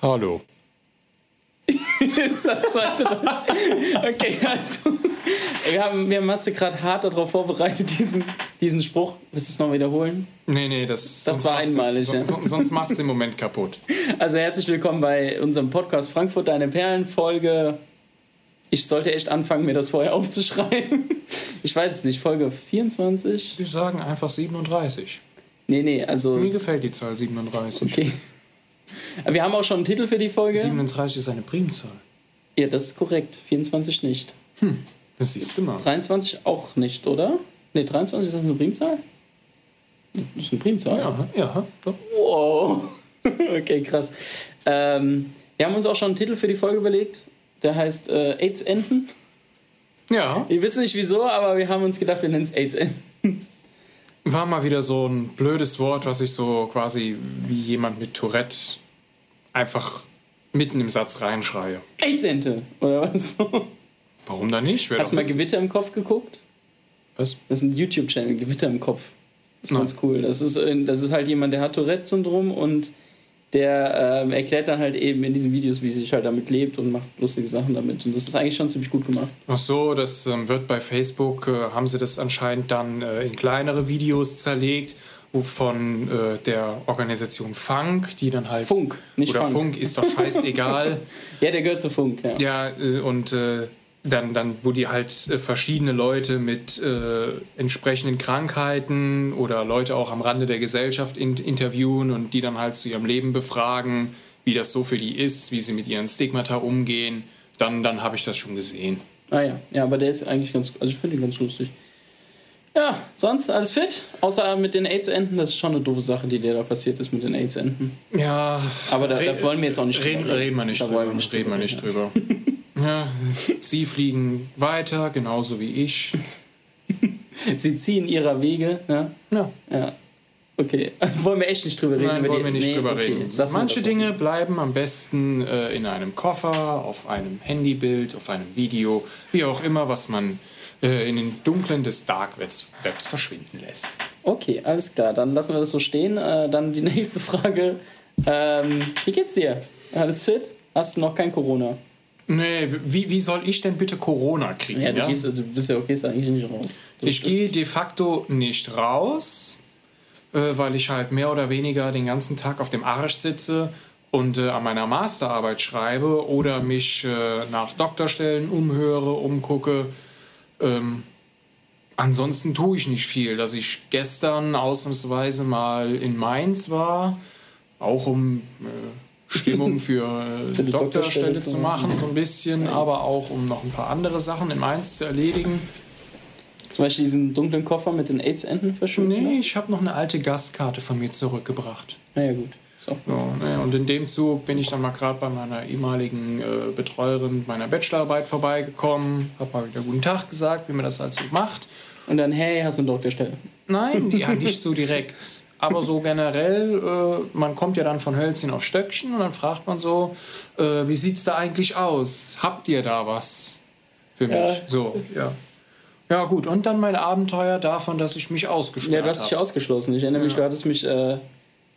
Hallo. ist das zweite Okay, also. Wir haben, wir haben Matze gerade hart darauf vorbereitet, diesen, diesen Spruch. Willst du es noch wiederholen? Nee, nee, das, Das war einmalig, ja. Sonst, sonst macht es den Moment kaputt. Also herzlich willkommen bei unserem Podcast Frankfurt, deine Perlen-Folge. Ich sollte echt anfangen, mir das vorher aufzuschreiben. Ich weiß es nicht, Folge 24? Wir sagen einfach 37. Nee, nee, also. Mir gefällt die Zahl 37. Okay. Aber wir haben auch schon einen Titel für die Folge. 37 ist eine Primzahl. Ja, das ist korrekt. 24 nicht. Das siehst du mal. 23 auch nicht, oder? Ne, 23 ist das eine Primzahl? Das ist eine Primzahl? Ja, ja. doch. Wow. Okay, krass. Ähm, wir haben uns auch schon einen Titel für die Folge überlegt. Der heißt äh, AIDS-Enten. Ja, Wir wissen nicht wieso, aber wir haben uns gedacht, wir nennen es AIDS-Enten. War mal wieder so ein blödes Wort, was ich so quasi wie jemand mit Tourette einfach mitten im Satz reinschreie. AIDS-Ente, oder was? Warum dann nicht? Wär Hast du mal. Gewitter im Kopf geguckt? Was? Das ist ein YouTube-Channel, Gewitter im Kopf. Das ist Nein. ganz cool. Das ist, das ist halt jemand, der hat Tourette-Syndrom und der ähm, erklärt dann halt eben in diesen Videos, wie sich halt damit lebt und macht lustige Sachen damit. Und das ist eigentlich schon ziemlich gut gemacht. Ach so, das ähm, wird bei Facebook, äh, haben sie das anscheinend dann äh, in kleinere Videos zerlegt, wo von äh, der Organisation Funk, die dann halt... Funk, nicht Oder Funk. Funk, ist doch scheißegal. Ja, der gehört zu Funk, ja. ja, äh, und äh, dann, dann, wo die halt äh, verschiedene Leute mit äh, entsprechenden Krankheiten oder Leute auch am Rande der Gesellschaft in, interviewen und die dann halt zu ihrem Leben befragen, wie das so für die ist, wie sie mit ihren Stigmata umgehen, dann, dann habe ich das schon gesehen. Ah ja, ja, aber der ist eigentlich ganz, also ich finde ihn ganz lustig. Ja, sonst alles fit? Außer mit den AIDS-Enten, das ist schon eine doofe Sache, die dir da passiert ist mit den AIDS-Enten. Ja, Aber da, da wollen wir jetzt auch nicht reden, drüber reden wir nicht Da drüber. nicht reden wir nicht drüber. ja, sie fliegen weiter, genauso wie ich. Sie ziehen ihrer Wege, ja. Ja. Ja. Okay. Wollen wir echt nicht drüber reden? Nein, wollen wir nicht nee, drüber okay. reden. Wir Manche Dinge auch. bleiben am besten äh, in einem Koffer, auf einem Handybild, auf einem Video, wie auch immer, was man äh, in den Dunklen des Dark Webs, Webs verschwinden lässt. Okay, alles klar. Dann lassen wir das so stehen. Äh, dann die nächste Frage. Ähm, wie geht's dir? Alles fit? Hast du noch kein Corona? Nee, wie, wie soll ich denn bitte Corona kriegen? Ja, du, ja? Gehst, du bist ja okay, ist eigentlich nicht raus. Du- Ich gehe de facto nicht raus, äh, weil ich halt mehr oder weniger den ganzen Tag auf dem Arsch sitze und äh, an meiner Masterarbeit schreibe oder mich äh, nach Doktorstellen umhöre, umgucke. Ähm, ansonsten tue ich nicht viel. Dass ich gestern ausnahmsweise mal in Mainz war, auch um äh, Stimmung für, äh, Für die Doktorstelle zu machen, so ein bisschen, aber auch um noch ein paar andere Sachen in Mainz zu erledigen. Zum Beispiel diesen dunklen Koffer mit den AIDS-Enten verschwunden Nee, lassen? ich habe noch eine alte Gastkarte von mir zurückgebracht. Naja, gut. So. So, ne, und in dem Zug bin ich dann mal gerade bei meiner ehemaligen äh, Betreuerin meiner Bachelorarbeit vorbeigekommen, habe mal wieder guten Tag gesagt, wie man das halt so macht. Und dann, hey, hast du eine Doktorstelle? Nein, ja, nicht so direkt. Aber so generell, äh, man kommt ja dann von Hölzchen auf Stöckchen und dann fragt man so, äh, wie sieht's da eigentlich aus? Habt ihr da was für mich? Ja. So, ja. Ja gut, und dann mein Abenteuer davon, dass ich mich ausgesperrt Ja, du hast dich habe. ausgeschlossen. Ich erinnere mich, Ja. du hattest mich, äh,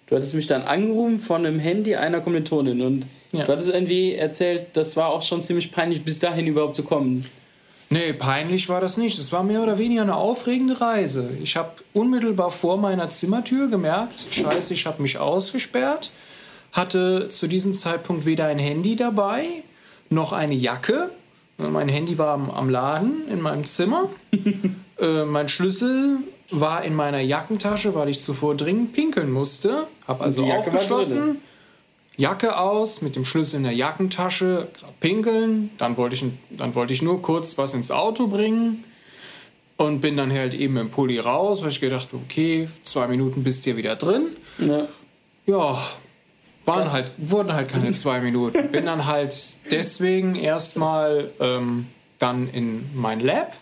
du hattest mich dann angerufen von einem Handy einer Kommilitonin und Ja. du hattest irgendwie erzählt, das war auch schon ziemlich peinlich, bis dahin überhaupt zu kommen. Nee, peinlich war das nicht. Es war mehr oder weniger eine aufregende Reise. Ich habe unmittelbar vor meiner Zimmertür gemerkt, scheiße, ich habe mich ausgesperrt, hatte zu diesem Zeitpunkt weder ein Handy dabei, noch eine Jacke. Mein Handy war am, am Laden in meinem Zimmer. äh, mein Schlüssel war in meiner Jackentasche, weil ich zuvor dringend pinkeln musste. Habe also aufgeschlossen. Jacke aus, mit dem Schlüssel in der Jackentasche, pinkeln. Dann wollte, ich, dann wollte ich nur kurz was ins Auto bringen und bin dann halt eben im Pulli raus, weil ich gedacht okay, zwei Minuten bist du hier wieder drin. Ja. Ja, waren halt, wurden halt keine zwei Minuten. Bin dann halt deswegen erstmal ähm, dann in mein Lab,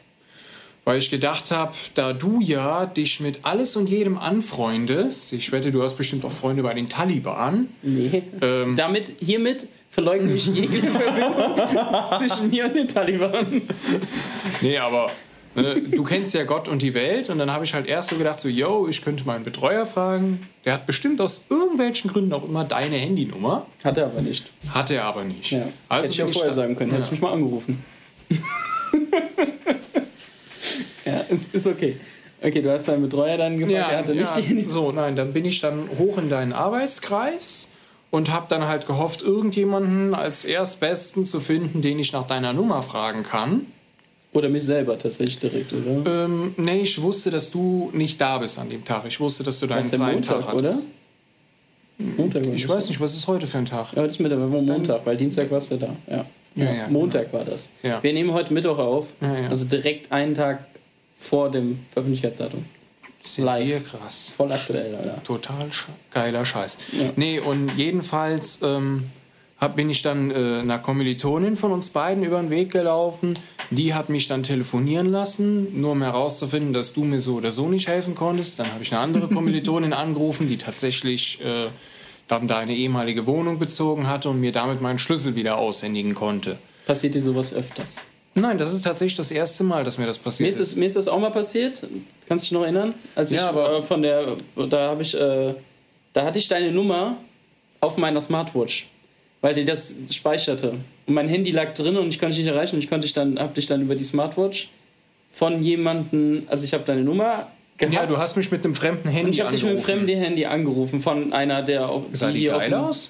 weil ich gedacht habe, da du ja dich mit alles und jedem anfreundest, ich wette, du hast bestimmt auch Freunde bei den Taliban. Nee. Ähm, Damit, hiermit verleugne ich jegliche Verbindung zwischen mir und den Taliban. Nee, aber Ne, du kennst ja Gott und die Welt und dann habe ich halt erst so gedacht, so, yo, ich könnte meinen Betreuer fragen. Der hat bestimmt aus irgendwelchen Gründen auch immer deine Handynummer. Hat er aber nicht. Hat er aber nicht. Ja. Also Hätte ich ja vorher sagen können. Ja. Hättest mich mal angerufen. ja, ist, ist okay. Okay, du hast deinen Betreuer dann gefragt, Ja, er hatte nicht ja, die Handy. so, nein, dann bin ich dann hoch in deinen Arbeitskreis und habe dann halt gehofft, irgendjemanden als Erstbesten zu finden, den ich nach deiner Nummer fragen kann. Oder mich selber tatsächlich direkt, oder? Ähm, nee, ich wusste, dass du nicht da bist an dem Tag. Ich wusste, dass du deinen der freien Montag, Tag oder? hattest. Montag war Ich weiß nicht, was ist heute für ein Tag? Ja, das ist mit der Montag, weil Dienstag warst du da. Ja. Ja, Ja, Montag war das. Ja. Wir nehmen heute Mittwoch auf, also direkt einen Tag vor dem ja Live. krass. Voll aktuell, Alter. Total sch geiler Scheiß. Ja. Nee, und jedenfalls ähm, hab, bin ich dann äh, einer Kommilitonin von uns beiden über den Weg gelaufen. Die hat mich dann telefonieren lassen, nur um herauszufinden, dass du mir so oder so nicht helfen konntest. Dann habe ich eine andere Kommilitonin angerufen, die tatsächlich äh, dann deine ehemalige Wohnung bezogen hatte und mir damit meinen Schlüssel wieder aushändigen konnte. Passiert dir sowas öfters? Nein, das ist tatsächlich das erste Mal, dass mir das passiert Mir ist, das, mir ist das auch mal passiert. Kannst du dich noch erinnern? Als ich Ja, aber- äh, von der, da habe ich, äh, da hatte ich deine Nummer auf meiner Smartwatch, weil die das speicherte. Und mein Handy lag drin und ich konnte dich nicht erreichen und ich konnte dich dann, habe dich dann über die Smartwatch von jemandem, also ich habe deine Nummer gehabt. Ja, du hast mich mit einem fremden Handy und ich habe dich mit einem fremden Handy angerufen von einer, der auf, Sah die hier auf dem, aus?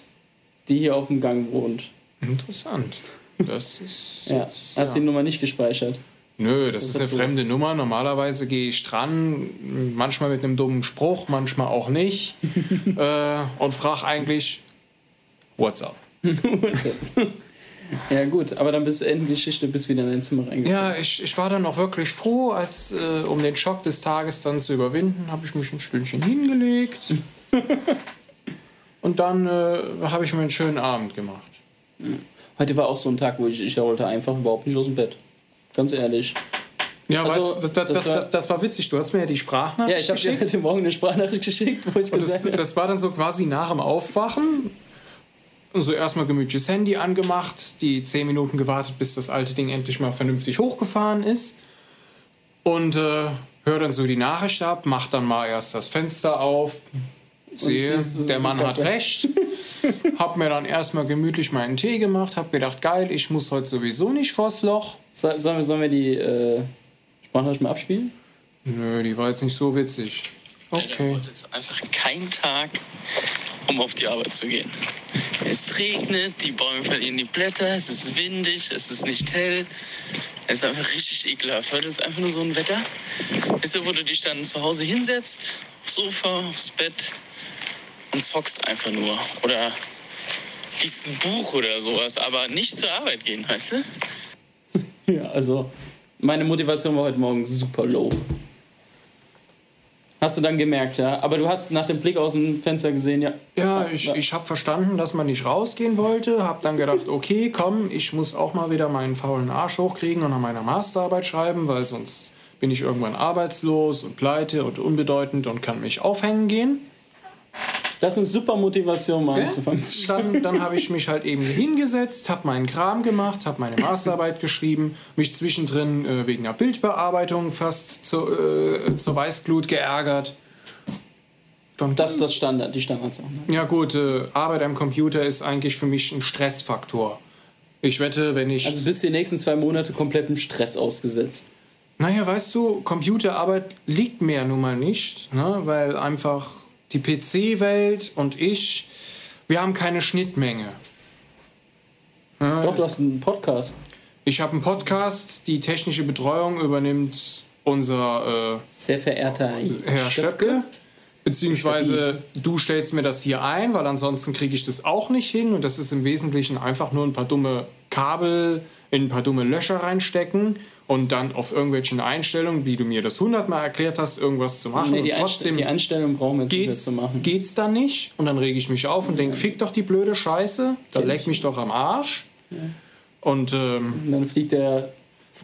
die hier auf dem Gang wohnt. Interessant. Das ist. Ja, jetzt, hast ja. die Nummer nicht gespeichert. Nö, das, Das ist eine fremde Nummer. Normalerweise gehe ich dran, manchmal mit einem dummen Spruch, manchmal auch nicht. äh, und frage eigentlich, what's up? Ja gut, aber dann bist du Ende Geschichte, bist wieder in dein Zimmer reingegangen. Ja, ich, ich war dann noch wirklich froh, als äh, um den Schock des Tages dann zu überwinden, habe ich mich ein Stündchen hingelegt. und dann äh, habe ich mir einen schönen Abend gemacht. Heute war auch so ein Tag, wo ich, ich wollte einfach überhaupt nicht aus dem Bett. Ganz ehrlich. Ja, Also, weißt, du, das, das, das war- das, war witzig. Du hast mir ja die Sprachnachricht Ja, ich habe dir geschickt. heute Morgen eine Sprachnachricht geschickt, wo ich Und gesagt das, habe. das war dann so quasi nach dem Aufwachen. So erstmal gemütliches Handy angemacht, die 10 Minuten gewartet, bis das alte Ding endlich mal vernünftig hochgefahren ist. Und äh, höre dann so die Nachricht ab, mach dann mal erst das Fenster auf, sehe, der Mann hat recht. hab mir dann erstmal gemütlich meinen Tee gemacht, hab gedacht, geil, ich muss heute sowieso nicht vors Loch. So, sollen, wir, sollen wir die äh, Sprachnachricht mal abspielen? Nö, die war jetzt nicht so witzig. Okay. Heute ist einfach kein Tag, um auf die Arbeit zu gehen. Es regnet, die Bäume verlieren die Blätter, es ist windig, es ist nicht hell. Es ist einfach richtig ekelhaft. Heute ist einfach nur so ein Wetter. Ist ja, wo du dich dann zu Hause hinsetzt, aufs Sofa, aufs Bett und zockst einfach nur. Oder liest ein Buch oder sowas, aber nicht zur Arbeit gehen, weißt du? Ja, also meine Motivation war heute Morgen super low. Hast du dann gemerkt, ja? Aber du hast nach dem Blick aus dem Fenster gesehen, ja. Ja, ich, ich habe verstanden, dass man nicht rausgehen wollte. Habe dann gedacht, okay, komm, ich muss auch mal wieder meinen faulen Arsch hochkriegen und an meiner Masterarbeit schreiben, weil sonst bin ich irgendwann arbeitslos und pleite und unbedeutend und kann mich aufhängen gehen. Das ist eine super Motivation, mal anzufangen zu. Dann, dann habe ich mich halt eben hingesetzt, habe meinen Kram gemacht, habe meine Masterarbeit geschrieben, mich zwischendrin äh, wegen einer Bildbearbeitung fast zu, äh, zur Weißglut geärgert. Dann Das ist das Standard, die Standards. Ne? Ja gut, äh, Arbeit am Computer ist eigentlich für mich ein Stressfaktor. Ich wette, wenn ich... Also bist du die nächsten zwei Monate komplett im Stress ausgesetzt. naja, weißt du, Computerarbeit liegt mir nun mal nicht, ne? weil einfach die PC-Welt und ich, wir haben keine Schnittmenge. Ja, Doch, du hast einen Podcast. Ich habe einen Podcast, die technische Betreuung übernimmt unser Sehr verehrter äh, Herr Stöpke. Beziehungsweise du stellst mir das hier ein, weil ansonsten kriege ich das auch nicht hin. Und das ist im Wesentlichen einfach nur ein paar dumme Kabel in ein paar dumme Löcher reinstecken und dann auf irgendwelchen Einstellungen, wie du mir das hundertmal erklärt hast, irgendwas zu machen. Nee, die, und Einst trotzdem die Einstellung brauchen wir jetzt geht's, zu machen. geht's dann nicht. Und dann rege ich mich auf und denke, fick doch die blöde Scheiße, da leck mich doch am Arsch. Und ähm, Und dann fliegt der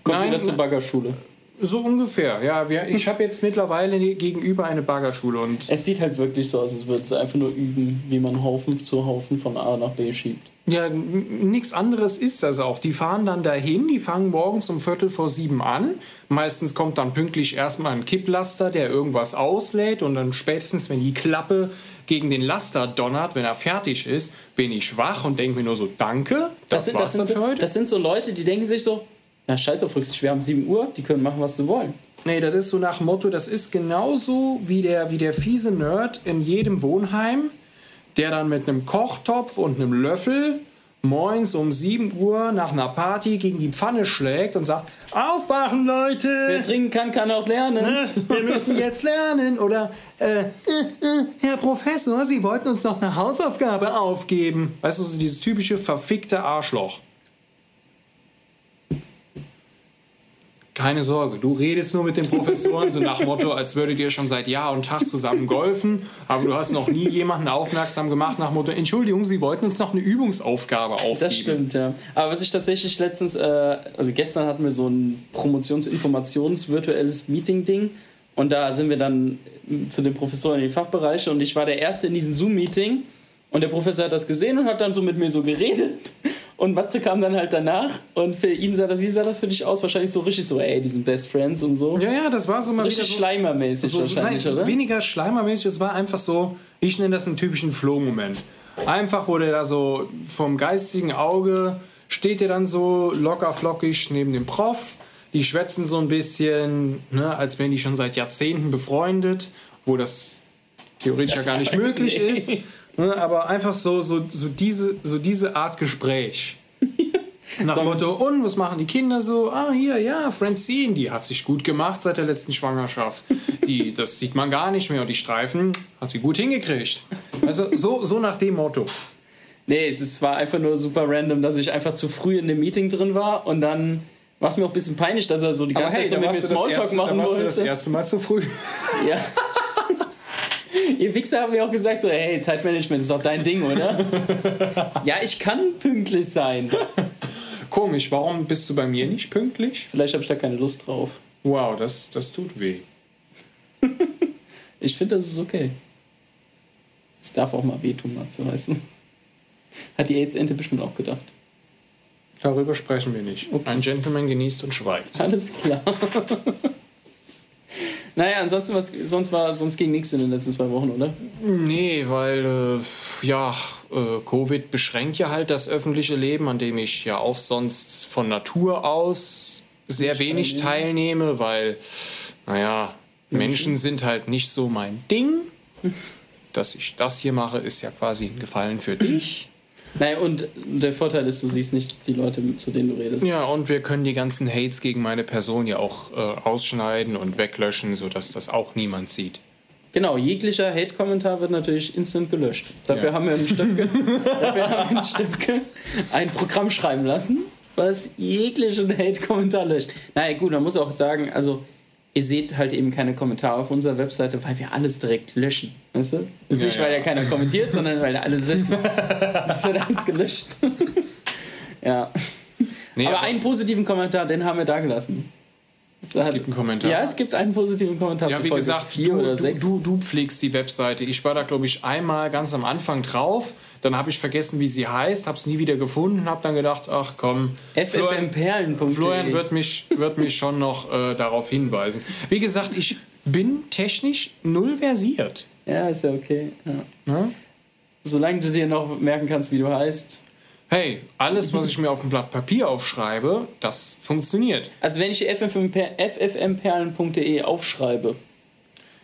kommt Nein, wieder zur ne- Baggerschule. So ungefähr, ja. Wir, ich habe jetzt mittlerweile gegenüber eine Baggerschule und. Es sieht halt wirklich so aus, als würde sie einfach nur üben, wie man Haufen zu Haufen von A nach B schiebt. Ja, nichts anderes ist das auch. Die fahren dann dahin, die fangen morgens um Viertel vor sieben an. Meistens kommt dann pünktlich erstmal ein Kipplaster, der irgendwas auslädt und dann spätestens, wenn die Klappe gegen den Laster donnert, wenn er fertig ist, bin ich wach und denke mir nur so, danke, das, Das sind, war's das, sind dann für so, heute. das sind so Leute, die denken sich so, ja scheiß auf Rücksicht, wir haben 7 Uhr, die können machen, was sie wollen. Nee, das ist so nach Motto, das ist genauso wie der, wie der fiese Nerd in jedem Wohnheim, der dann mit einem Kochtopf und einem Löffel moins um 7 Uhr nach einer Party gegen die Pfanne schlägt und sagt, aufwachen Leute! Wer trinken kann, kann auch lernen. Ne? Wir müssen jetzt lernen. Oder, äh, äh, äh, Herr Professor, Sie wollten uns noch eine Hausaufgabe aufgeben. Weißt du, so dieses typische verfickte Arschloch. Keine Sorge, du redest nur mit den Professoren so nach Motto, als würdet ihr schon seit Jahr und Tag zusammen golfen, aber du hast noch nie jemanden aufmerksam gemacht nach Motto, Entschuldigung, Sie wollten uns noch eine Übungsaufgabe aufgeben. Das stimmt, ja. Aber was ich tatsächlich letztens, äh, also gestern hatten wir so ein Promotions-Informations-virtuelles Meeting-Ding und da sind wir dann zu den Professoren in die Fachbereiche und ich war der Erste in diesem Zoom-Meeting und der Professor hat das gesehen und hat dann so mit mir so geredet und Matze kam dann halt danach und für ihn sah das, wie sah das für dich aus? Wahrscheinlich so richtig so, ey, die sind Best Friends und so. Ja, ja, das war so, so mal richtig so, schleimermäßig so, wahrscheinlich, nein, oder? Weniger schleimermäßig, es war einfach so, ich nenne das einen typischen Flow-Moment. Einfach, der da so vom geistigen Auge steht er dann so locker flockig neben dem Prof. Die schwätzen so ein bisschen, ne, als wären die schon seit Jahrzehnten befreundet, wo das theoretisch ja gar nicht möglich nee. ist. Ne, aber einfach so, so, so, diese, so diese Art Gespräch. Nach dem Motto, und was machen die Kinder so? Ah, hier, ja, Francine, die hat sich gut gemacht seit der letzten Schwangerschaft. Die, das sieht man gar nicht mehr und die Streifen hat sie gut hingekriegt. Also so, so nach dem Motto. Nee, es war einfach nur super random, dass ich einfach zu früh in dem Meeting drin war und dann war es mir auch ein bisschen peinlich, dass er so die ganze Zeit so mit mir Smalltalk machen da warst du das wollte. erste Mal zu früh. Ja. Ihr Wichser haben mir auch gesagt, so, hey, Zeitmanagement ist auch dein Ding, oder? ja, ich kann pünktlich sein. Komisch, warum bist du bei mir nicht pünktlich? Vielleicht habe ich da keine Lust drauf. Wow, das, das tut weh. Ich finde, das ist okay. Es darf auch mal wehtun, Matze, weißt du? Hat die AIDS-Ente bestimmt auch gedacht. Darüber sprechen wir nicht. Okay. Ein Gentleman genießt und schweigt. Alles klar. Naja, ansonsten was, sonst war, sonst ging nichts in den letzten zwei Wochen, oder? Nee, weil äh, ja, äh, Covid beschränkt ja halt das öffentliche Leben, an dem ich ja auch sonst von Natur aus sehr Nicht wenig teilnehme, weil, naja, Menschen sind halt nicht so mein Ding. Dass ich das hier mache, ist ja quasi ein Gefallen für dich. Naja, und der Vorteil ist, du siehst nicht die Leute, zu denen du redest. Ja, und wir können die ganzen Hates gegen meine Person ja auch äh, ausschneiden und weglöschen, sodass das auch niemand sieht. Genau, jeglicher Hate-Kommentar wird natürlich instant gelöscht. Dafür Ja. haben wir im Stöpke, dafür haben wir in Stöpke ein Programm schreiben lassen, was jeglichen Hate-Kommentar löscht. Naja, gut, man muss auch sagen, also ihr seht halt eben keine Kommentare auf unserer Webseite, weil wir alles direkt löschen. Weißt du? Ist Ja, nicht, weil ja. ja keiner kommentiert, sondern weil alles löscht. Das wird alles gelöscht. ja. Nee, aber einen positiven Kommentar, den haben wir da gelassen. Es gibt einen Kommentar. Ja, es gibt einen positiven Kommentar Ja, wie Folge gesagt, vier du, oder sechs. Du, du pflegst die Webseite. Ich war da, glaube ich, einmal ganz am Anfang drauf. Dann habe ich vergessen, wie sie heißt, habe es nie wieder gefunden, habe dann gedacht, ach komm, Florian, ffmperlen.de Florian wird mich, wird mich schon noch äh, darauf hinweisen. Wie gesagt, ich bin technisch null versiert. Ja, ist ja okay. Ja. Ne? Solange du dir noch merken kannst, wie du heißt. Hey, alles, was ich mir auf dem Blatt Papier aufschreibe, das funktioniert. Also wenn ich ffmper- ffmperlen.de aufschreibe,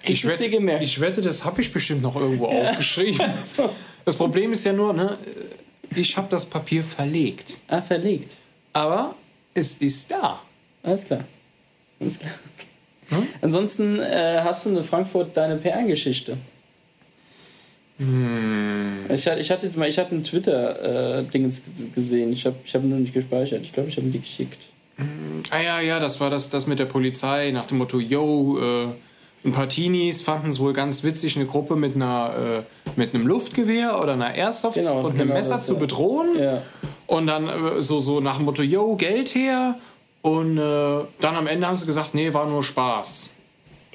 kriegst Ich wette, gemerkt. ich wette, das habe ich bestimmt noch irgendwo aufgeschrieben. so. Das Problem ist ja nur, ne, ich habe das Papier verlegt. Ah, verlegt. Aber es ist da. Alles klar. Alles klar. Okay. Ansonsten äh, hast du in Frankfurt deine PR-Geschichte. Ich, hatte, ich, hatte, ich hatte ein Twitter-Ding gesehen. Ich habe ich hab ihn nur nicht gespeichert. Ich glaube, ich habe ihn dir geschickt. Ah ja, ja, das war das, das mit der Polizei nach dem Motto, yo, äh, ein paar Teenies fanden es wohl ganz witzig, eine Gruppe mit, einer, äh, mit einem Luftgewehr oder einer Airsoft Genau, und einem genau Messer das, zu bedrohen. Ja. Und dann äh, so, so nach dem Motto, yo, Geld her. Und äh, dann am Ende haben sie gesagt, nee, war nur Spaß.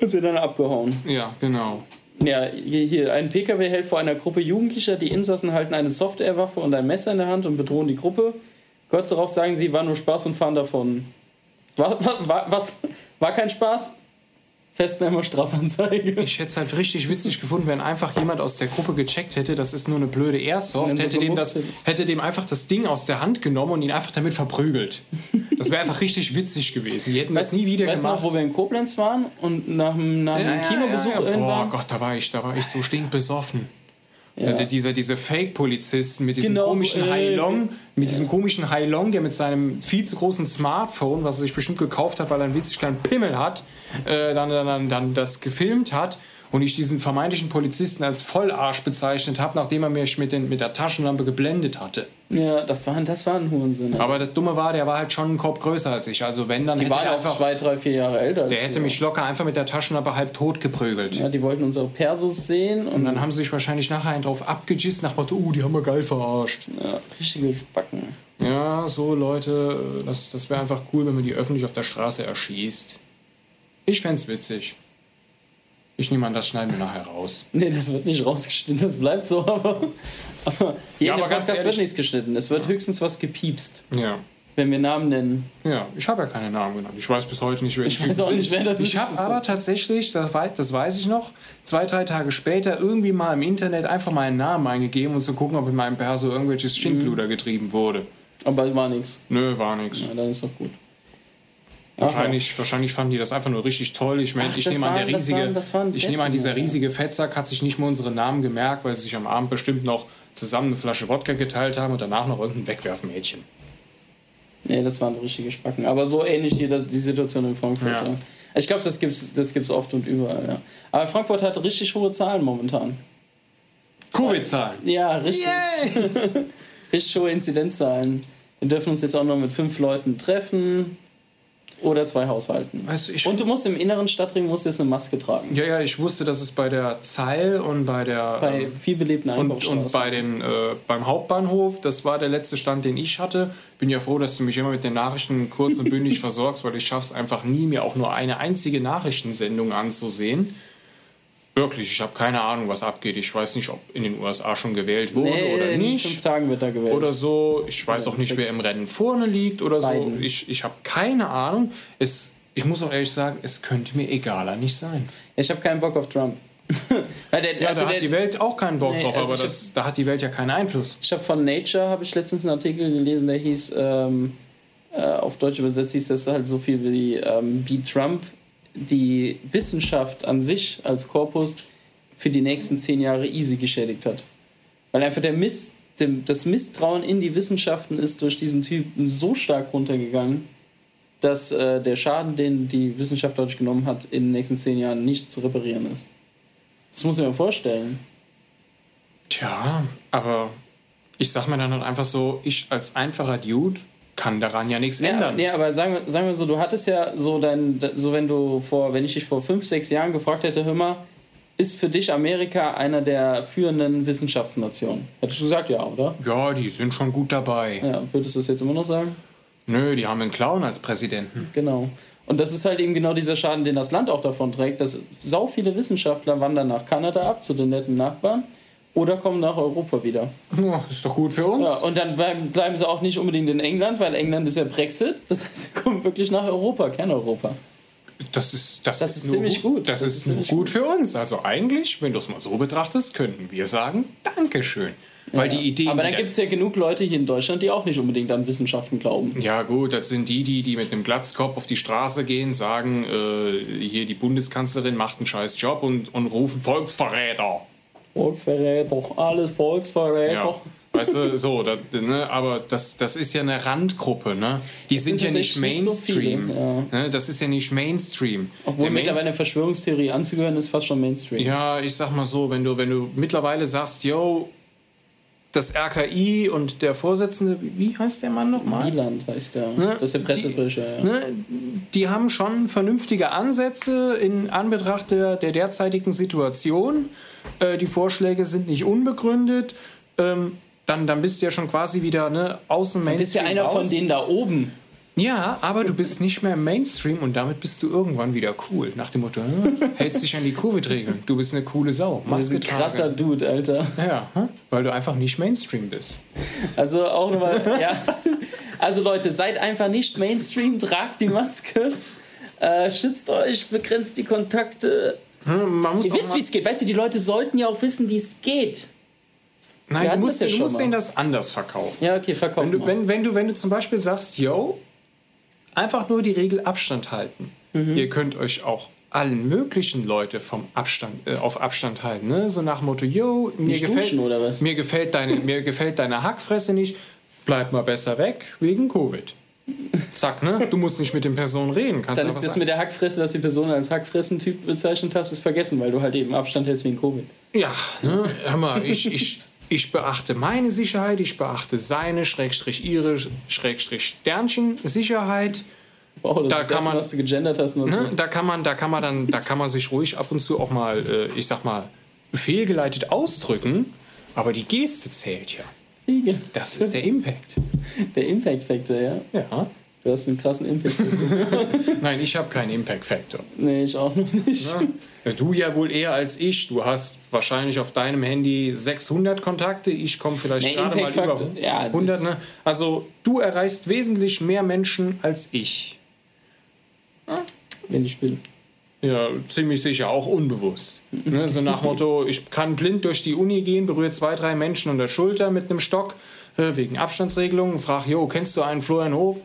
Und sie dann abgehauen. Ja, genau. Ja, hier, ein PKW hält vor einer Gruppe Jugendlicher. Die Insassen halten eine Softwarewaffe und ein Messer in der Hand und bedrohen die Gruppe. Kurz darauf sagen sie, war nur Spaß und fahren davon. War, war, war, was? War kein Spaß? Strafanzeige. Ich hätte es halt richtig witzig gefunden, wenn einfach jemand aus der Gruppe gecheckt hätte, das ist nur eine blöde Airsoft, hätte dem, das, hätte dem einfach das Ding aus der Hand genommen und ihn einfach damit verprügelt. Das wäre einfach richtig witzig gewesen. Die hätten das nie wieder weißt du gemacht. noch, wo wir in Koblenz waren und nach, nach einem Kinobesuch ja, ja. Boah? Gott, da war ich, da war ich so stinkbesoffen. Ja. Ja. Diese, diese Fake-Polizisten mit diesem Genau so, komischen äh, Heilong, mit diesem komischen Heilong, der mit seinem viel zu großen Smartphone, was er sich bestimmt gekauft hat, weil er einen witzig kleinen Pimmel hat, äh, dann, dann, dann, dann das gefilmt hat und ich diesen vermeintlichen Polizisten als Vollarsch bezeichnet habe, nachdem er mich mit, den, mit der Taschenlampe geblendet hatte. Ja, das waren, das waren Hurensöhne. Aber das Dumme war, der war halt schon einen Kopf größer als ich. Also wenn, dann Die hätte waren er auch einfach, zwei, drei, vier Jahre älter. der hätte mich locker einfach mit der Taschenlampe halb tot geprügelt. Ja, die wollten unsere Persos sehen und Und dann haben sie sich wahrscheinlich nachher einen drauf abgegisst, nach Motto, uh, die haben wir geil verarscht. ja, richtige Spacken. Ja, so Leute, das, das wäre einfach cool, wenn man die öffentlich auf der Straße erschießt. Ich fänd's witzig. Ich nehme an, das schneiden wir nachher raus. Nee, das wird nicht rausgeschnitten, das bleibt so, aber, aber hier Ja, aber ganz Podcast wird ehrlich- nichts geschnitten. Es wird höchstens was gepiepst, Ja. wenn wir Namen nennen. Ja, ich habe ja keine Namen genannt. Ich weiß bis heute nicht, wer Ich weiß auch nicht, wer das ist. Ich habe aber tatsächlich, das weiß, das weiß ich noch, zwei, drei Tage später irgendwie mal im Internet einfach meinen Namen eingegeben, um zu gucken, ob in meinem Perso irgendwelches Schindluder getrieben wurde. Aber war nichts. Nö, war nix. Ja, dann ist doch gut. Wahrscheinlich, wahrscheinlich fanden die das einfach nur richtig toll. Ich, mein, Ach, ich nehme an, der waren- das riesige, waren- das waren ich nehme an, dieser riesige Fettsack hat sich nicht mal unsere Namen gemerkt, weil sie sich am Abend bestimmt noch zusammen eine Flasche Wodka geteilt haben und danach noch irgendein Wegwerfmädchen. Nee, das waren richtige Spacken. Aber so ähnlich das- die Situation in Frankfurt. Ja. Ja. Ich glaube, das gibt's, das gibt's oft und überall. Ja. Aber Frankfurt hat richtig hohe Zahlen momentan. Covid-Zahlen. Ja, richtig. richtig hohe Inzidenzzahlen. Wir dürfen uns jetzt auch noch mit fünf Leuten treffen oder zwei Haushalten. Weißt du, ich, Und du musst im inneren Stadtring musst jetzt eine Maske tragen. ja, ja, ich wusste, dass es bei der Zeil und bei der Bei ähm, viel belebten und, und bei den, äh, beim Hauptbahnhof, das war der letzte Stand, den ich hatte. Bin ja froh, dass du mich immer mit den Nachrichten kurz und bündig versorgst, weil ich schaff's einfach nie, mir auch nur eine einzige Nachrichtensendung anzusehen. Wirklich, ich habe keine Ahnung, was abgeht. Ich weiß nicht, ob in den USA schon gewählt wurde nee, oder in nicht. fünf Tagen wird da gewählt. Oder so. Ich weiß Oder auch nicht, sechs. wer im Rennen vorne liegt oder Biden. so. Ich, ich habe keine Ahnung. Es, ich muss auch ehrlich sagen, es könnte mir egaler nicht sein. ich habe keinen Bock auf Trump. Der, Ja, also da der, hat die Welt auch keinen Bock Nee, drauf, also aber das, da hat die Welt ja keinen Einfluss. Ich habe von Nature habe ich letztens einen Artikel gelesen, der hieß ähm, äh, auf Deutsch übersetzt hieß das halt so viel wie ähm, wie Trump die Wissenschaft an sich als Korpus für die nächsten zehn Jahre easy geschädigt hat, weil einfach der dem, das Misstrauen in die Wissenschaften ist durch diesen Typen so stark runtergegangen, dass äh, der Schaden, den die Wissenschaft dadurch genommen hat, in den nächsten zehn Jahren nicht zu reparieren ist. Das muss ich mir vorstellen. Tja, aber ich sag mir dann halt einfach so, ich als einfacher Dude kann daran ja nichts Ja, ändern. nee, aber sagen wir, sagen wir so, du hattest ja so dein, so wenn du vor, wenn ich dich vor fünf, sechs Jahren gefragt hätte, hör mal, ist für dich Amerika einer der führenden Wissenschaftsnationen? Hättest du gesagt, ja, oder? Ja, die sind schon gut dabei. Ja, würdest du das jetzt immer noch sagen? Nö, die haben einen Clown als Präsidenten. Genau. Und das ist halt eben genau dieser Schaden, den das Land auch davon trägt, dass sau viele Wissenschaftler wandern nach Kanada ab, zu den netten Nachbarn, oder kommen nach Europa wieder. Ja, ist doch gut für uns. Ja, und dann bleiben, bleiben sie auch nicht unbedingt in England, weil England ist ja Brexit. Das heißt, sie kommen wirklich nach Europa, Kerneuropa. Das ist, das Das ist ziemlich gut. Das, Das ist, ist gut für uns. Also eigentlich, wenn du es mal so betrachtest, könnten wir sagen, Dankeschön. Weil die Ideen, Aber dann da- gibt es ja genug Leute hier in Deutschland, die auch nicht unbedingt an Wissenschaften glauben. Ja gut, das sind die, die, die mit einem Glatzkopf auf die Straße gehen, sagen, äh, hier die Bundeskanzlerin macht einen scheiß Job und, und rufen Volksverräter. Volksverräter, alles Volksverräter. Ja. Weißt du, so, das, ne, aber das, das ist ja eine Randgruppe, ne? Die sind, sind ja nicht tatsächlich nicht so viele, Mainstream. ne? Das ist ja nicht Mainstream. Obwohl Der mittlerweile Mainstream- eine Verschwörungstheorie anzugehören, ist fast schon Mainstream. Ja, ich sag mal so, wenn du, wenn du mittlerweile sagst, yo, das RKI und der Vorsitzende, wie heißt der Mann nochmal? Wieland heißt der. Ne? Das ist der Pressesprecher, ja. Ne, die haben schon vernünftige Ansätze in Anbetracht der, der derzeitigen Situation. Äh, die Vorschläge sind nicht unbegründet. Ähm, dann, dann bist du ja schon quasi wieder ne, außen Du bist ja Mainstream einer von raus. denen da oben. Ja, aber du bist nicht mehr im Mainstream und damit bist du irgendwann wieder cool. Nach dem Motto, hältst dich an die Covid-Regeln. Du bist eine coole Sau. Das ist Maske ein krasser. Dude, Alter. Ja, weil du einfach nicht Mainstream bist. Also auch nochmal, ja. Also Leute, seid einfach nicht Mainstream, tragt die Maske, äh, schützt euch, begrenzt die Kontakte. Hm, Man muss Ihr wisst, wie es geht. Weißt du, die Leute sollten ja auch wissen, wie es geht. Nein, du musst, das ja du musst denen das anders verkaufen. Ja, okay, verkauft Wenn du, mal. wenn, wenn, du, wenn du zum Beispiel sagst, yo, einfach nur die Regel Abstand halten. Mhm. Ihr könnt euch auch allen möglichen Leute vom Abstand, äh, auf Abstand halten. Ne? So nach dem Motto, yo, mir Nicht gefällt, duschen mir, gefällt deine, mir gefällt deine Hackfresse nicht, bleib mal besser weg wegen Covid. Zack, ne? Du musst nicht mit den Personen reden. Kannst Dann ist das sagen. mit der Hackfresse, dass die Person als Hackfressen-Typ bezeichnet hast, ist vergessen, weil du halt eben Abstand hältst wegen Covid. Ja, ne? hör mal, ich, ich, ich beachte meine Sicherheit, ich beachte seine, Schrägstrich ihre, Schrägstrich Sternchen Sicherheit. Wow, das Da ist kann das, man- was du gegendert hast. Und Ne? Da kann man, da kann man dann, da kann man sich ruhig ab und zu auch mal, äh, ich sag mal, fehlgeleitet ausdrücken, aber die Geste zählt ja. So. Das ist der Impact. Der Impact-Factor, ja. Ja. Du hast einen krassen Impact. Nein, ich habe keinen Impact Factor. nee, ich auch noch nicht. Ja, Du ja wohl eher als ich. Du hast wahrscheinlich auf deinem Handy 600 Kontakte. Ich komme vielleicht Nee, gerade mal Impact über Factor, ja, das 100. ist- Ne? Also du erreichst wesentlich mehr Menschen als ich. Wenn ich will. Ja, ziemlich sicher, auch unbewusst. Ne, so nach Motto, ich kann blind durch die Uni gehen, berühre zwei, drei Menschen an der Schulter mit einem Stock, äh, wegen Abstandsregelungen, frag, jo, kennst du einen Florian Hof?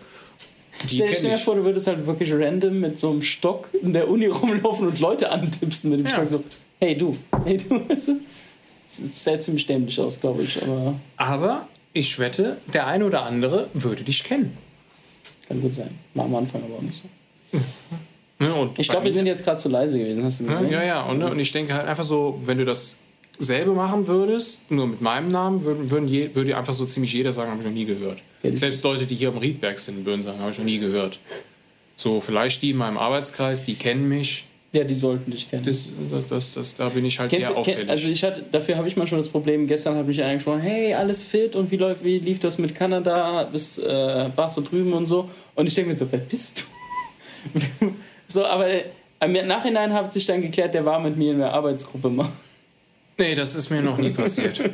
Die Stell, stell dir vor, du würdest halt wirklich random mit so einem Stock in der Uni rumlaufen und Leute antipsen mit dem Ja. Stock so, hey du, hey du? Das sähe ziemlich dämlich aus, glaube ich, aber Aber ich wette, der eine oder andere würde dich kennen. kann gut sein. War am Anfang aber auch nicht so. Ne, Ich glaube, wir sind jetzt gerade zu leise gewesen, hast du Ja, gesehen? ja, ja. Und, ne, und ich denke halt einfach so, wenn du dasselbe machen würdest, nur mit meinem Namen, würden, würden je, würde einfach so ziemlich jeder sagen, habe ich noch nie gehört. Ja, Selbst Leute, die hier am Riedberg sind, würden sagen, habe ich noch nie gehört. So, vielleicht die in meinem Arbeitskreis, die kennen mich. Ja, die sollten dich kennen. Das, das, das, da bin ich halt Kennst eher du, auffällig. also ich hatte, dafür habe ich manchmal das Problem, gestern hat mich einer gesprochen, hey, alles fit und wie, läuft, wie lief das mit Kanada, bis äh, warst du drüben und so. Und ich denke mir so, wer bist du? so, aber im Nachhinein hat sich dann geklärt, der war mit mir in der Arbeitsgruppe mal. nee, das ist mir noch nie passiert.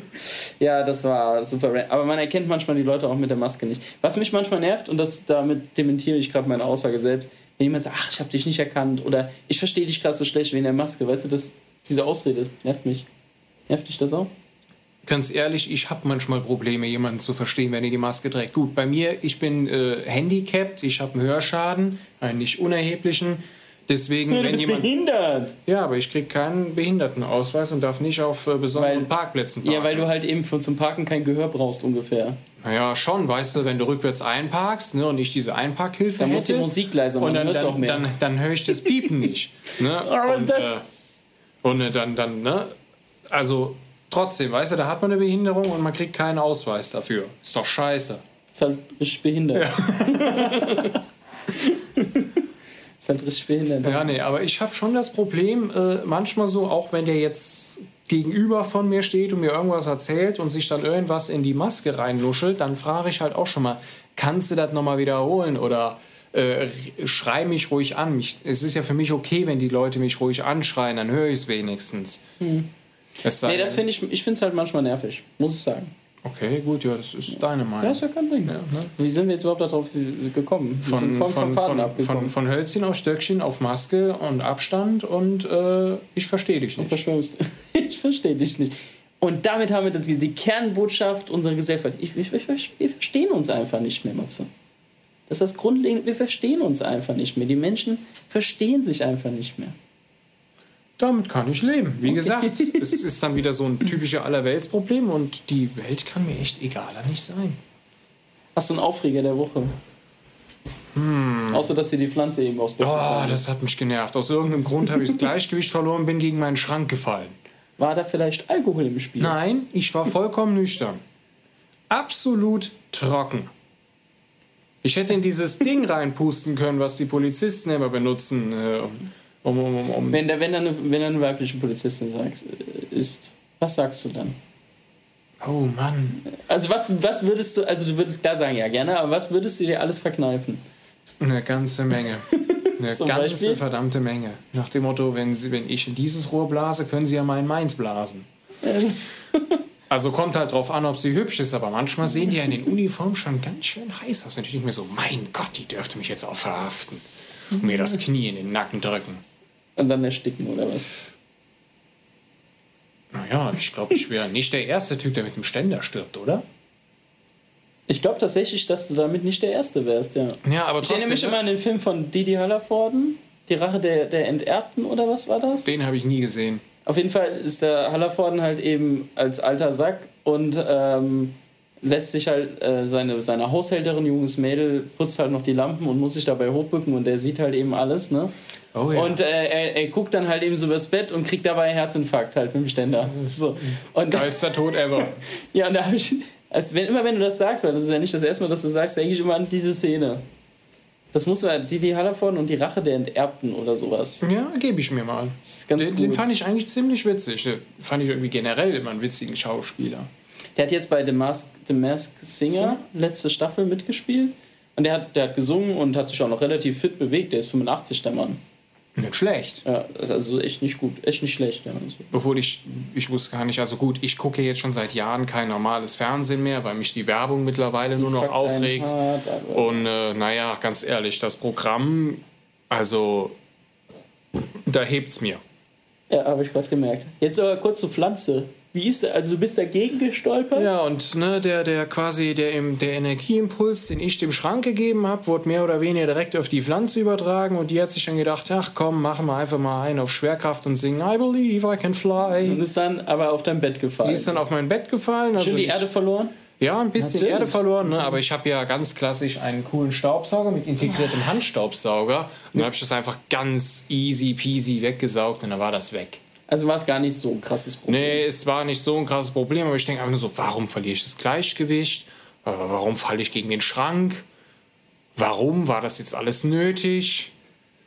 Ja, das war super. Aber man erkennt manchmal die Leute auch mit der Maske nicht. Was mich manchmal nervt, und das damit dementiere ich gerade meine Aussage selbst, wenn jemand sagt, ach, ich habe dich nicht erkannt oder ich verstehe dich gerade so schlecht wegen der Maske, weißt du, das, diese Ausrede nervt mich. Nervt dich das auch? Ganz ehrlich, ich habe manchmal Probleme, jemanden zu verstehen, wenn er die Maske trägt. Gut, bei mir, ich bin äh, handicapped, ich habe einen Hörschaden, einen nicht unerheblichen. Deswegen, du wenn bist jemand. behindert. Ja, aber ich kriege keinen Behindertenausweis und darf nicht auf äh, besonderen Weil- Parkplätzen parken. Ja, weil du halt eben für, zum Parken kein Gehör brauchst ungefähr. Naja, schon, weißt du, wenn du rückwärts einparkst ne, und ich diese Einparkhilfe Dann musst du hätte, die Musik leiser machen, und dann, auch dann, mehr. dann, dann höre ich das Piepen nicht. Ne? was ist das? Äh, und äh, dann, dann, ne? Also trotzdem, weißt du, da hat man eine Behinderung und man kriegt keinen Ausweis dafür. Ist doch scheiße. Ist halt richtig behindert. ist halt richtig behindert. Ja, nee, aber ich habe schon das Problem, äh, manchmal so, auch wenn der jetzt gegenüber von mir steht und mir irgendwas erzählt und sich dann irgendwas in die Maske reinluschelt, dann frage ich halt auch schon mal, kannst du das nochmal wiederholen oder äh, schrei mich ruhig an. Mich, es ist ja für mich okay, wenn die Leute mich ruhig anschreien, dann höre ich es wenigstens. Es Nee, das finde ich, ich finde es halt manchmal nervig, muss ich sagen. Okay, gut, ja, das ist deine Ja, Meinung. ist ja kein Ding. ne? Wie sind wir jetzt überhaupt darauf gekommen? Wir Von, von, vom Faden von, abgekommen. von, von Hölzchen auf Stöckchen auf Maske und Abstand und äh, ich verstehe dich nicht. Ich verstehe dich nicht. Und damit haben wir das, die Kernbotschaft unserer Gesellschaft. Ich, ich, ich, wir verstehen uns einfach nicht mehr, Matze. Das ist das Grundlegende. Wir verstehen uns einfach nicht mehr. Die Menschen verstehen sich einfach nicht mehr. Damit kann ich leben. Wie gesagt, es ist dann wieder so ein typischer Allerweltsproblem und die Welt kann mir echt egaler nicht sein. Hast du einen Aufreger der Woche? Außer, dass dir die Pflanze eben aus Hm. Oh, das hat mich genervt. Aus irgendeinem Grund habe ich das Gleichgewicht verloren, bin gegen meinen Schrank gefallen. War da vielleicht Alkohol im Spiel? Nein, ich war vollkommen nüchtern. Absolut trocken. Ich hätte in dieses Ding reinpusten können, was die Polizisten immer benutzen, äh, um, um, um, um Wenn da, wenn, da eine, wenn eine weibliche Polizistin sagst, äh, ist, was sagst du dann? Oh Mann. Also was, was würdest du, also du würdest klar sagen, ja gerne, aber was würdest du dir alles verkneifen? Eine ganze Menge. Eine ganze Beispiel? verdammte Menge. Nach dem Motto, wenn, Sie, wenn ich in dieses Rohr blase, können Sie ja mal in meins blasen. Also kommt halt drauf an, ob sie hübsch ist, aber manchmal sehen die ja in den Uniformen schon ganz schön heiß aus. Und ich denke mir so, mein Gott, die dürfte mich jetzt auch verhaften. Und mir das Knie in den Nacken drücken. Und dann ersticken oder was? Naja, ich glaube, ich wäre nicht der erste Typ, der mit dem Ständer stirbt, oder? Ich glaube tatsächlich, dass du damit nicht der Erste wärst, ja. Ja, aber Ich erinnere mich immer an den Film von Didi Hallervorden, Die Rache der, der Enterbten oder was war das? den habe ich nie gesehen. Auf jeden Fall ist der Hallervorden halt eben als alter Sack und ähm, lässt sich halt äh, seine, seine Haushälterin, junges Mädel, putzt halt noch die Lampen und muss sich dabei hochbücken und der sieht halt eben alles, ne? Oh ja. Und äh, er, er guckt dann halt eben so übers Bett und kriegt dabei einen Herzinfarkt halt dem Ständer. So. Und Geilster Tod ever. ja, und da habe ich, also wenn, immer wenn du das sagst, weil das ist ja nicht das erste Mal, dass du sagst, denke ich immer an diese Szene. Das muss man, Didi Hallervorden und die Rache der Enterbten oder sowas. Ja, gebe ich mir mal. Den, den fand ich eigentlich ziemlich witzig. Den fand ich irgendwie generell immer einen witzigen Schauspieler. Der hat jetzt bei The Mask, The Mask Singer letzte Staffel mitgespielt. Und der hat, der hat gesungen und hat sich auch noch relativ fit bewegt. Der ist 85, der Mann. Nicht schlecht. Ja, also echt nicht gut, echt nicht schlecht. Ja. Obwohl ich, ich wusste gar nicht, also gut, ich gucke jetzt schon seit Jahren kein normales Fernsehen mehr, weil mich die Werbung mittlerweile nur noch aufregt. hart, Und äh, naja, ganz ehrlich, das Programm, also da hebt's mir. Ja, habe ich gerade gemerkt. Jetzt aber kurz zur Pflanze. Wie ist der? Also du bist dagegen gestolpert? Ja, und ne, der, der quasi der, im, der Energieimpuls, den ich dem Schrank gegeben habe, wurde mehr oder weniger direkt auf die Pflanze übertragen und die hat sich dann gedacht, ach komm, machen wir einfach mal einen auf Schwerkraft und singen I believe I can Und fly. ist dann aber auf dein Bett gefallen. Die ist dann auf mein Bett gefallen. Also Schön die Erde verloren? Ja, ein bisschen Natürlich. Erde verloren, ne? aber ich habe ja ganz klassisch einen coolen Staubsauger mit integriertem Handstaubsauger. Und dann habe ich das einfach ganz easy peasy weggesaugt und dann war das weg. Also war es gar nicht so ein krasses Problem. Nee, es war nicht so ein krasses Problem, aber ich denke einfach nur so, warum verliere ich das Gleichgewicht? Äh, Warum falle ich gegen den Schrank? Warum war das jetzt alles nötig?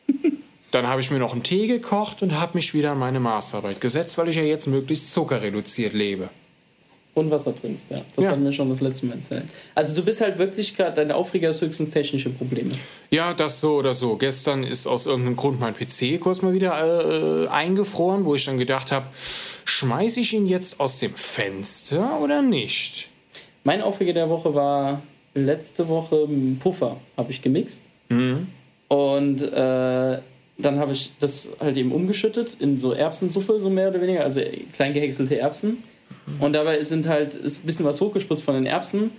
Dann habe ich mir noch einen Tee gekocht und habe mich wieder an meine Masterarbeit gesetzt, weil ich ja jetzt möglichst zuckerreduziert lebe. Und Wasser trinkst, ja. Das Ja. hatten wir schon das letzte Mal erzählt. Also du bist halt wirklich gerade, deine Aufreger ist höchstens technische Probleme. Ja, das so oder so. Gestern ist aus irgendeinem Grund mein PC kurz mal wieder äh, eingefroren, wo ich dann gedacht habe, schmeiße ich ihn jetzt aus dem Fenster oder nicht? Mein Aufreger der Woche war letzte Woche Puffer, habe ich gemixt. Und äh, dann habe ich das halt eben umgeschüttet in so Erbsensuppe, so mehr oder weniger, also klein gehäckselte Erbsen. Und dabei sind halt ist ein bisschen was hochgespritzt von den Erbsen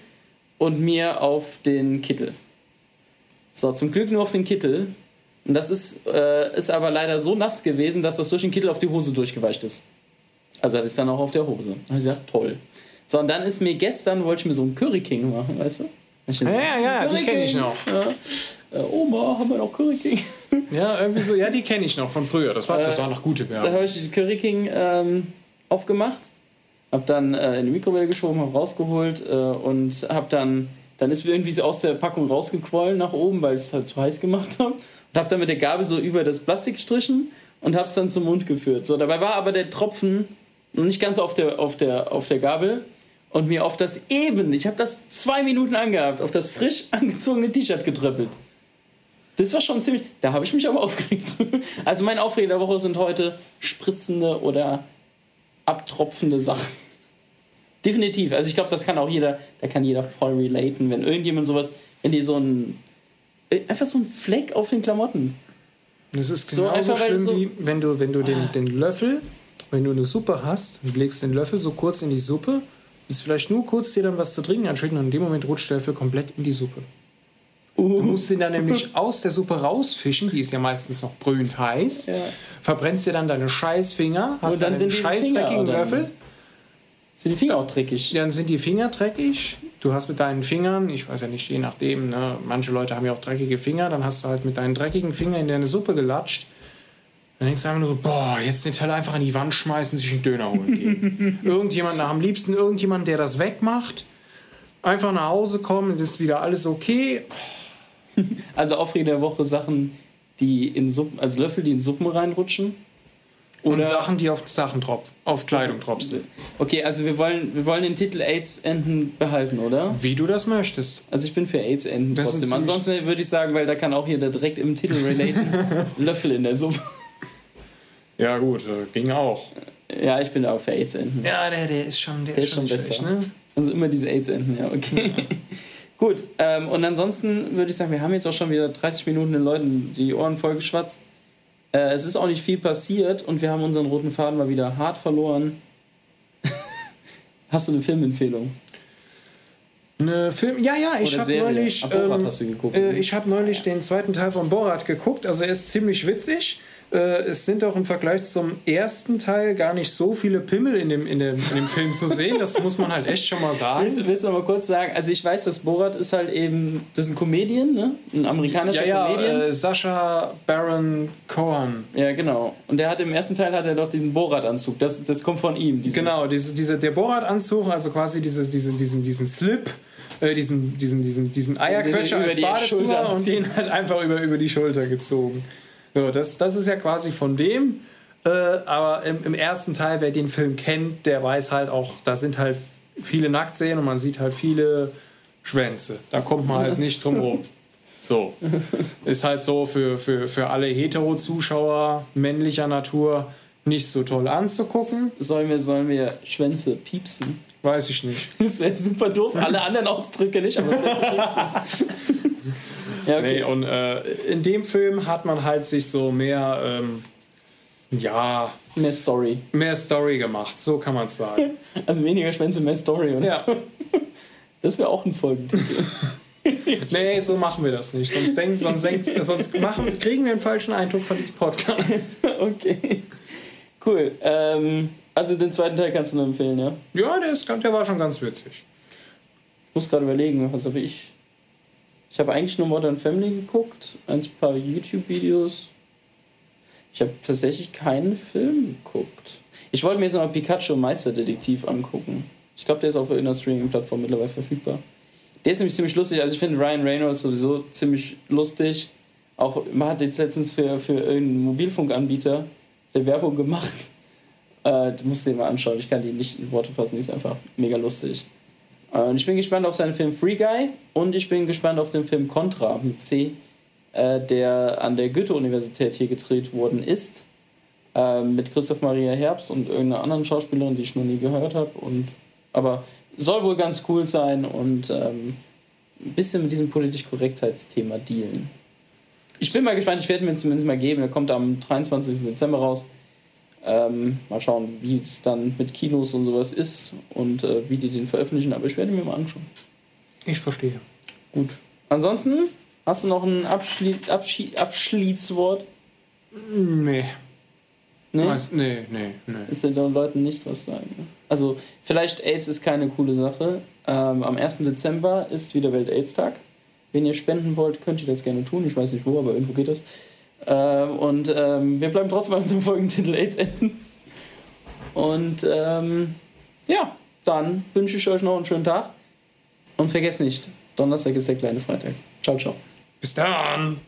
und mir auf den Kittel. So, zum Glück nur auf den Kittel. Und das ist, äh, ist aber leider so nass gewesen, dass das durch den Kittel auf die Hose durchgeweicht ist. Also das ist dann auch auf der Hose. Da habe ich gesagt, toll. So, und dann ist mir gestern, wollte ich mir so einen Curry King machen, weißt du? Ja, ja, ja, die Curry kenne ich noch. Ja. Äh, Oma, haben wir noch Curry King? Ja, irgendwie so. Ja, die kenne ich noch von früher. Das war, das war noch gute Da Werbung. habe ich den Curry King ähm, aufgemacht, habe dann äh, in die Mikrowelle geschoben, habe rausgeholt äh, und habe dann, dann ist irgendwie so aus der Packung rausgequollen nach oben, weil ich es halt zu heiß gemacht habe. Und habe dann mit der Gabel so über das Plastik gestrichen und habe es dann zum Mund geführt. So, dabei war aber der Tropfen noch nicht ganz auf der, auf der, auf der Gabel und mir auf das eben, ich habe das zwei Minuten angehabt, auf das frisch angezogene T-Shirt getröppelt. Das war schon ziemlich. Da habe ich mich aber aufgeregt. Also mein Aufreger der Woche sind heute spritzende oder abtropfende Sachen. Definitiv. Also ich glaube, das kann auch jeder, da kann jeder voll relaten, wenn irgendjemand sowas, wenn die so ein einfach so ein Fleck auf den Klamotten. Das ist So genauso weil schlimm, so- wie wenn du, wenn du den, den Löffel, wenn du eine Suppe hast, und legst den Löffel so kurz in die Suppe, ist vielleicht nur kurz dir dann was zu trinken anschütten und in dem Moment rutscht der Löffel komplett in die Suppe. Du musst ihn dann nämlich aus der Suppe rausfischen, die ist ja meistens noch brühend heiß, Ja. verbrennst dir dann deine Scheißfinger, hast Und dann dann sind einen die scheiß Finger dreckigen dann- Löffel, Sind die Finger auch dreckig? dann sind die Finger dreckig, du hast mit deinen Fingern, ich weiß ja nicht, je nachdem, ne, manche Leute haben ja auch dreckige Finger, dann hast du halt mit deinen dreckigen Fingern in deine Suppe gelatscht. Dann denkst du einfach nur so, boah, jetzt den Teller einfach an die Wand schmeißen, sich einen Döner holen gehen. irgendjemand, am liebsten irgendjemand, der das wegmacht. Einfach nach Hause kommen, ist wieder alles okay. Also Aufreger der Woche Sachen, die in Suppen, also Löffel, die in Suppen reinrutschen. Und Oder- Sachen, die auf Sachen tropfen, auf Kleidung tropfen. Okay, also wir wollen, wir wollen den Titel AIDS-Enden behalten, oder? Wie du das möchtest. Also ich bin für AIDS-Enden trotzdem. Ansonsten würde ich sagen, weil da kann auch jeder direkt im Titel relaten, Löffel in der Suppe. Ja, gut, äh, ging auch. Ja, ich bin auch für AIDS-Enden. Ja, der, der ist schon, der Der ist schon besser. schlecht, ne? Also immer diese AIDS-Enden, ja, okay. Gut, ähm, und ansonsten würde ich sagen, wir haben jetzt auch schon wieder 30 Minuten den Leuten die Ohren vollgeschwatzt. Äh, es ist auch nicht viel passiert und wir haben unseren roten Faden mal wieder hart verloren. Hast du eine Filmempfehlung? Eine Film. Ja, ja, ich habe neulich. Ähm, hast du geguckt, Äh, ne? ich habe neulich den zweiten Teil von Borat geguckt. Also er ist ziemlich witzig. Äh, es sind auch im Vergleich zum ersten Teil gar nicht so viele Pimmel in dem, in dem, in dem Film zu sehen. Das muss man halt echt schon mal Willst, sagen. du- willst du mal kurz sagen? Also ich weiß, dass Borat ist halt eben, das ist ein Comedian, ne? Ein amerikanischer Ja, Comedian. ja, äh, Sascha Baron Cohen. Ja, genau. Und der hat im ersten Teil hat er doch diesen Borat-Anzug. Das, das kommt von ihm. Dieses, Genau, diese, diese, der Borat-Anzug, also quasi diese, diese, diesen, diesen Slip, äh, diesen, diesen, diesen, diesen Eierquetscher über als die Badezimmer Schulter und den halt einfach über, über die Schulter gezogen. So, das, das ist ja quasi von dem. Äh, aber im, im ersten Teil, wer den Film kennt, der weiß halt auch, da sind halt viele Nacktszenen und man sieht halt viele Schwänze. Da kommt man halt nicht drum rum. So. Ist halt so für, für, für alle Hetero-Zuschauer männlicher Natur nicht so toll anzugucken. Sollen wir, sollen wir Schwänze piepsen? Weiß ich nicht. Das wäre super doof. Alle anderen Ausdrücke nicht, aber Schwänze piepsen. ja, okay. Nee, und äh, in dem Film hat man halt sich so mehr, ähm, ja, Mehr Story. mehr Story gemacht, so kann man es sagen. Also weniger Schwänze, mehr Story. Oder? ja, Das wäre auch ein Folgentitel. nee, so machen wir das nicht. Sonst, denk, sonst, denk, sonst machen, kriegen wir einen falschen Eindruck von diesem Podcast. okay. Cool. Ähm, also den zweiten Teil kannst du nur empfehlen, ja? Ja, der, ist, der war schon ganz witzig. Ich muss gerade überlegen, was habe ich. Ich habe eigentlich nur Modern Family geguckt, ein paar YouTube-Videos. Ich habe tatsächlich keinen Film geguckt. Ich wollte mir jetzt noch Pikachu Meisterdetektiv angucken. Ich glaube, der ist auf irgendeiner Streaming-Plattform mittlerweile verfügbar. Der ist nämlich ziemlich lustig. Also ich finde Ryan Reynolds sowieso ziemlich lustig. Auch man hat jetzt letztens für, für irgendeinen Mobilfunkanbieter der Werbung gemacht. Äh, du musst den mal anschauen. Ich kann die nicht in Worte fassen. Die ist einfach mega lustig. Äh, Und ich bin gespannt auf seinen Film Free Guy und ich bin gespannt auf den Film Contra mit C, äh, der an der Goethe-Universität hier gedreht worden ist. Äh, mit Christoph Maria Herbst und irgendeiner anderen Schauspielerin, die ich noch nie gehört habe. Aber soll wohl ganz cool sein und ähm, ein bisschen mit diesem politisch Korrektheitsthema dealen. Ich bin mal gespannt, ich werde mir zumindest mal geben. Der kommt am 23. Dezember raus. Ähm, mal schauen, wie es dann mit Kinos und sowas ist und äh, wie die den veröffentlichen, aber ich werde mir mal anschauen. Ich verstehe. Gut. Ansonsten, hast du noch ein Abschli Abschi Abschließwort? Nee. Nee? Weiß- Nee, nee, nee. Ist den Leuten nicht was sagen. Also, vielleicht AIDS ist keine coole Sache. Ähm, am 1. Dezember ist wieder Welt-AIDS-Tag. Wenn ihr spenden wollt, könnt ihr das gerne tun. Ich weiß nicht wo, aber irgendwo geht das. Ähm, und ähm, wir bleiben trotzdem bei unserem Folgentitel AIDS enden. Und ähm, ja, dann wünsche ich euch noch einen schönen Tag. Und vergesst nicht, Donnerstag ist der kleine Freitag. Ciao, ciao. Bis dann.